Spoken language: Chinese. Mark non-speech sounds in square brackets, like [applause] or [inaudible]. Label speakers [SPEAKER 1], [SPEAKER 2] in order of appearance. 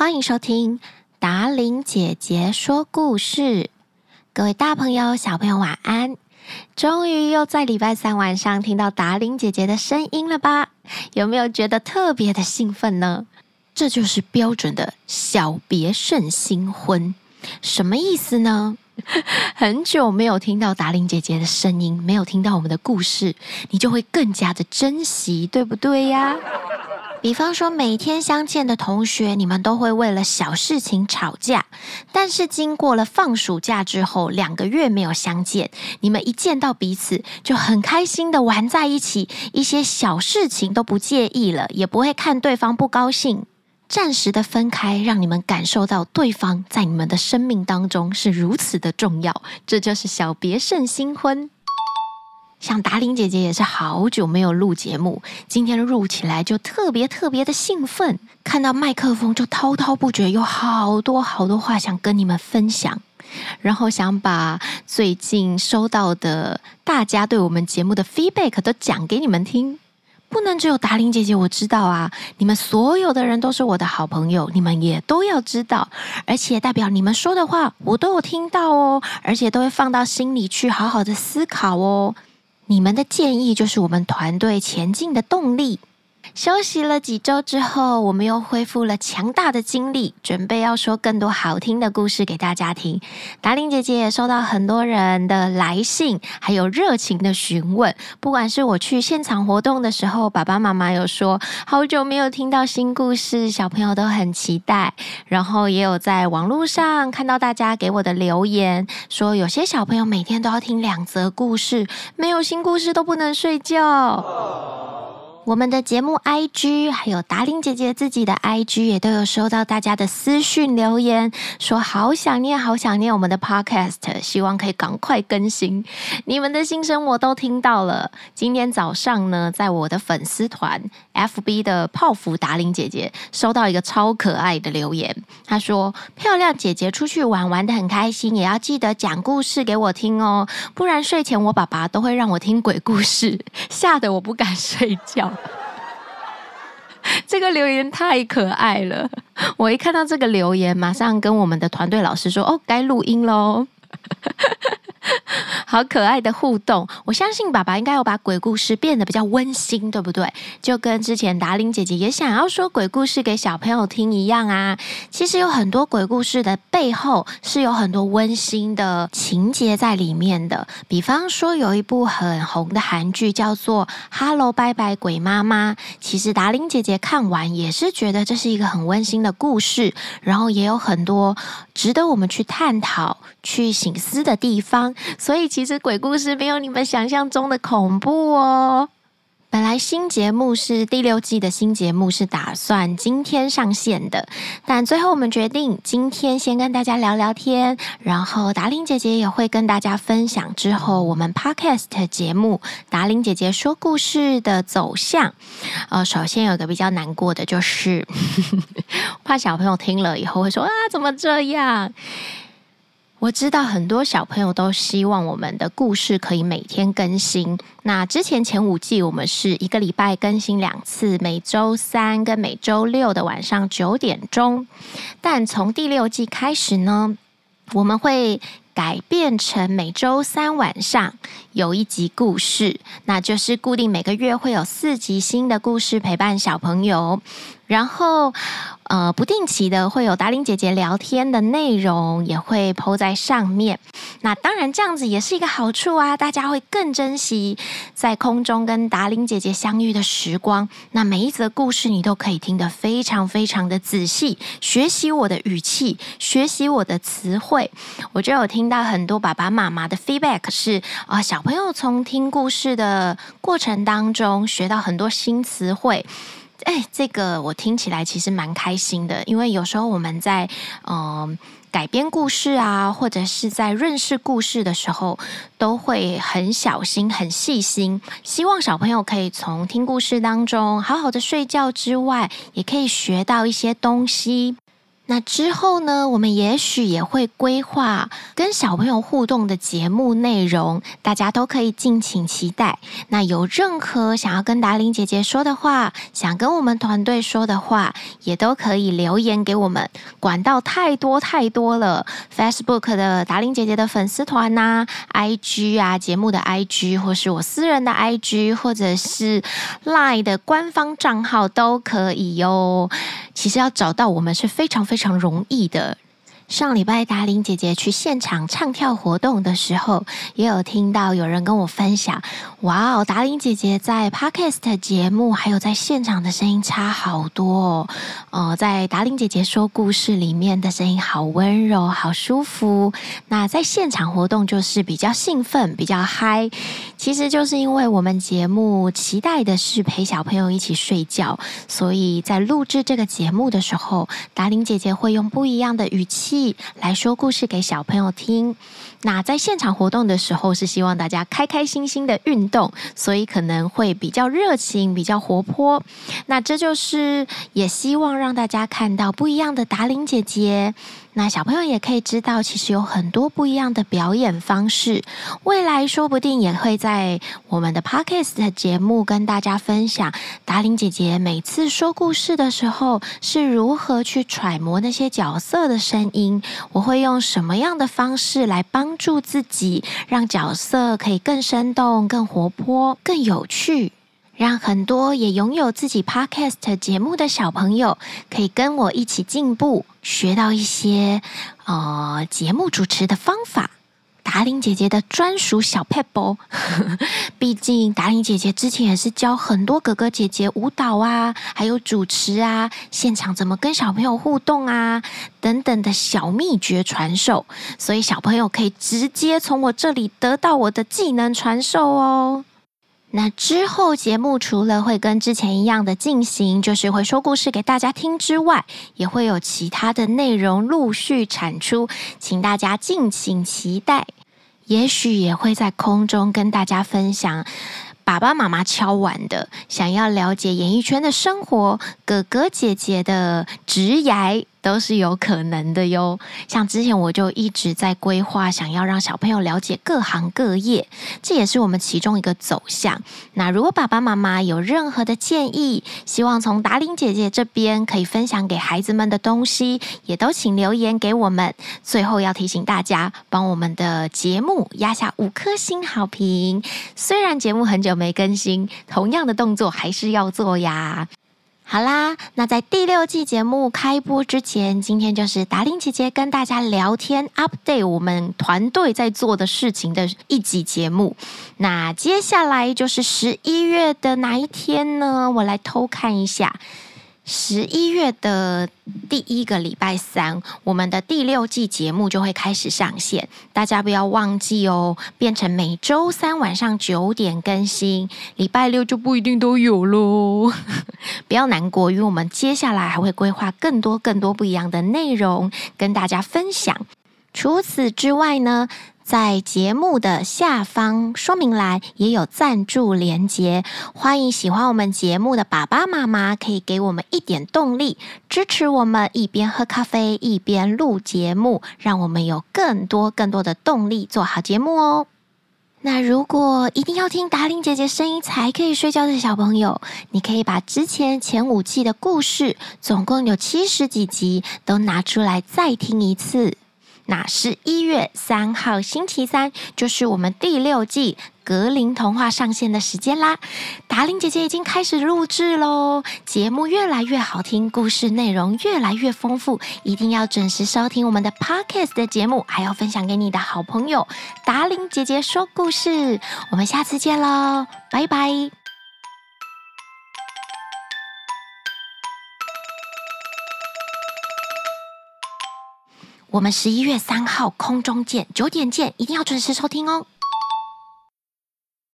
[SPEAKER 1] 欢迎收听达玲姐姐说故事。各位大朋友、小朋友，晚安！终于又在礼拜三晚上听到达玲姐姐的声音了吧？有没有觉得特别的兴奋呢？这就是标准的小别胜新婚，什么意思呢？[laughs] 很久没有听到达玲姐姐的声音，没有听到我们的故事，你就会更加的珍惜，对不对呀？比方说，每天相见的同学，你们都会为了小事情吵架，但是经过了放暑假之后，两个月没有相见，你们一见到彼此就很开心的玩在一起，一些小事情都不介意了，也不会看对方不高兴。暂时的分开，让你们感受到对方在你们的生命当中是如此的重要，这就是小别胜新婚。像达玲姐姐也是好久没有录节目，今天录起来就特别特别的兴奋，看到麦克风就滔滔不绝，有好多好多话想跟你们分享，然后想把最近收到的大家对我们节目的 feedback 都讲给你们听。不能只有达玲姐姐我知道啊！你们所有的人都是我的好朋友，你们也都要知道，而且代表你们说的话我都有听到哦，而且都会放到心里去好好的思考哦。你们的建议就是我们团队前进的动力。休息了几周之后，我们又恢复了强大的精力，准备要说更多好听的故事给大家听。达令姐姐也收到很多人的来信，还有热情的询问。不管是我去现场活动的时候，爸爸妈妈有说好久没有听到新故事，小朋友都很期待。然后也有在网络上看到大家给我的留言，说有些小朋友每天都要听两则故事，没有新故事都不能睡觉。我们的节目 IG 还有达玲姐姐自己的 IG 也都有收到大家的私讯留言，说好想念，好想念我们的 Podcast，希望可以赶快更新。你们的心声我都听到了。今天早上呢，在我的粉丝团 FB 的泡芙达玲姐姐收到一个超可爱的留言，他说：“漂亮姐姐出去玩玩的很开心，也要记得讲故事给我听哦，不然睡前我爸爸都会让我听鬼故事，[laughs] 吓得我不敢睡觉。[laughs] ”这个留言太可爱了！我一看到这个留言，马上跟我们的团队老师说：“哦，该录音喽。” [laughs] 好可爱的互动，我相信爸爸应该有把鬼故事变得比较温馨，对不对？就跟之前达伶姐姐也想要说鬼故事给小朋友听一样啊。其实有很多鬼故事的背后是有很多温馨的情节在里面的。比方说有一部很红的韩剧叫做《Hello 拜拜鬼妈妈》，其实达伶姐姐看完也是觉得这是一个很温馨的故事，然后也有很多值得我们去探讨、去省思的地方，所以其实鬼故事没有你们想象中的恐怖哦。本来新节目是第六季的新节目是打算今天上线的，但最后我们决定今天先跟大家聊聊天，然后达伶姐姐也会跟大家分享之后我们 Podcast 节目达伶姐姐说故事的走向。呃，首先有个比较难过的就是，[laughs] 怕小朋友听了以后会说啊，怎么这样？我知道很多小朋友都希望我们的故事可以每天更新。那之前前五季我们是一个礼拜更新两次，每周三跟每周六的晚上九点钟。但从第六季开始呢，我们会改变成每周三晚上有一集故事，那就是固定每个月会有四集新的故事陪伴小朋友。然后，呃，不定期的会有达玲姐姐聊天的内容，也会 po 在上面。那当然，这样子也是一个好处啊，大家会更珍惜在空中跟达玲姐姐相遇的时光。那每一则故事你都可以听得非常非常的仔细，学习我的语气，学习我的词汇。我就有听到很多爸爸妈妈的 feedback 是啊、小朋友从听故事的过程当中学到很多新词汇。哎，这个我听起来其实蛮开心的，因为有时候我们在嗯、改编故事啊，或者是在认识故事的时候，都会很小心、很细心，希望小朋友可以从听故事当中好好的睡觉之外，也可以学到一些东西。那之后呢，我们也许也会规划跟小朋友互动的节目内容，大家都可以敬请期待。那有任何想要跟达玲姐姐说的话，想跟我们团队说的话，也都可以留言给我们。管道太多太多了，Facebook 的达玲姐姐的粉丝团呐、，IG 啊，节目的 IG，或是我私人的 IG，或者是 Line 的官方账号都可以哟。其实要找到我们是非常非常容易的。上礼拜达玲姐姐去现场唱跳活动的时候，也有听到有人跟我分享：“哇哦，达玲姐姐在 Podcast 节目还有在现场的声音差好多哦。呃，在达玲姐姐说故事里面的声音好温柔，好舒服。那在现场活动就是比较兴奋，比较嗨。其实就是因为我们节目期待的是陪小朋友一起睡觉，所以在录制这个节目的时候，达玲姐姐会用不一样的语气。来说故事给小朋友听。那在现场活动的时候，是希望大家开开心心的运动，所以可能会比较热情、比较活泼。那这就是也希望让大家看到不一样的达玲姐姐。那小朋友也可以知道，其实有很多不一样的表演方式。未来说不定也会在我们的 Podcast 节目跟大家分享，达玲姐姐每次说故事的时候是如何去揣摩那些角色的声音。我会用什么样的方式来帮助自己，让角色可以更生动、更活泼、更有趣。让很多也拥有自己 podcast 节目的小朋友，可以跟我一起进步，学到一些呃节目主持的方法。达玲姐姐的专属小撇步，[laughs] 毕竟达玲姐姐之前也是教很多哥哥姐姐舞蹈啊，还有主持啊，现场怎么跟小朋友互动啊，等等的小秘诀传授，所以小朋友可以直接从我这里得到我的技能传授哦。那之后节目除了会跟之前一样的进行，就是会说故事给大家听之外，也会有其他的内容陆续产出，请大家敬请期待。也许也会在空中跟大家分享。爸爸妈妈敲碗的，想要了解演艺圈的生活，哥哥姐姐的职涯都是有可能的哟。像之前我就一直在规划，想要让小朋友了解各行各业，这也是我们其中一个走向。那如果爸爸妈妈有任何的建议，希望从达玲姐姐这边可以分享给孩子们的东西，也都请留言给我们。最后要提醒大家，帮我们的节目压下五颗星好评。虽然节目很久没更新，同样的动作还是要做呀。好啦，那在第六季节目开播之前，今天就是达伶姐姐跟大家聊天 update 我们团队在做的事情的一集节目。那接下来就是十一月的哪一天呢？我来偷看一下。十一月的第一个礼拜三，我们的第六季节目就会开始上线，大家不要忘记哦，变成每周三晚上九点更新，礼拜六就不一定都有喽。不要难过，因为我们接下来还会规划更多更多不一样的内容跟大家分享。除此之外呢，在节目的下方说明栏也有赞助连接，欢迎喜欢我们节目的爸爸妈妈可以给我们一点动力，支持我们一边喝咖啡一边录节目，让我们有更多更多的动力做好节目哦。那如果一定要听达令姐姐声音才可以睡觉的小朋友，你可以把之前前五季的故事，总共有七十几集，都拿出来再听一次。那十一月三号星期三，就是我们第六季格林童话上线的时间啦！达伶姐姐已经开始录制喽，节目越来越好听，故事内容越来越丰富，一定要准时收听我们的 Podcast 的节目，还要分享给你的好朋友。达伶姐姐说故事，我们下次见喽，拜拜。我们十一月三号空中见，九点见，一定要准时收听哦。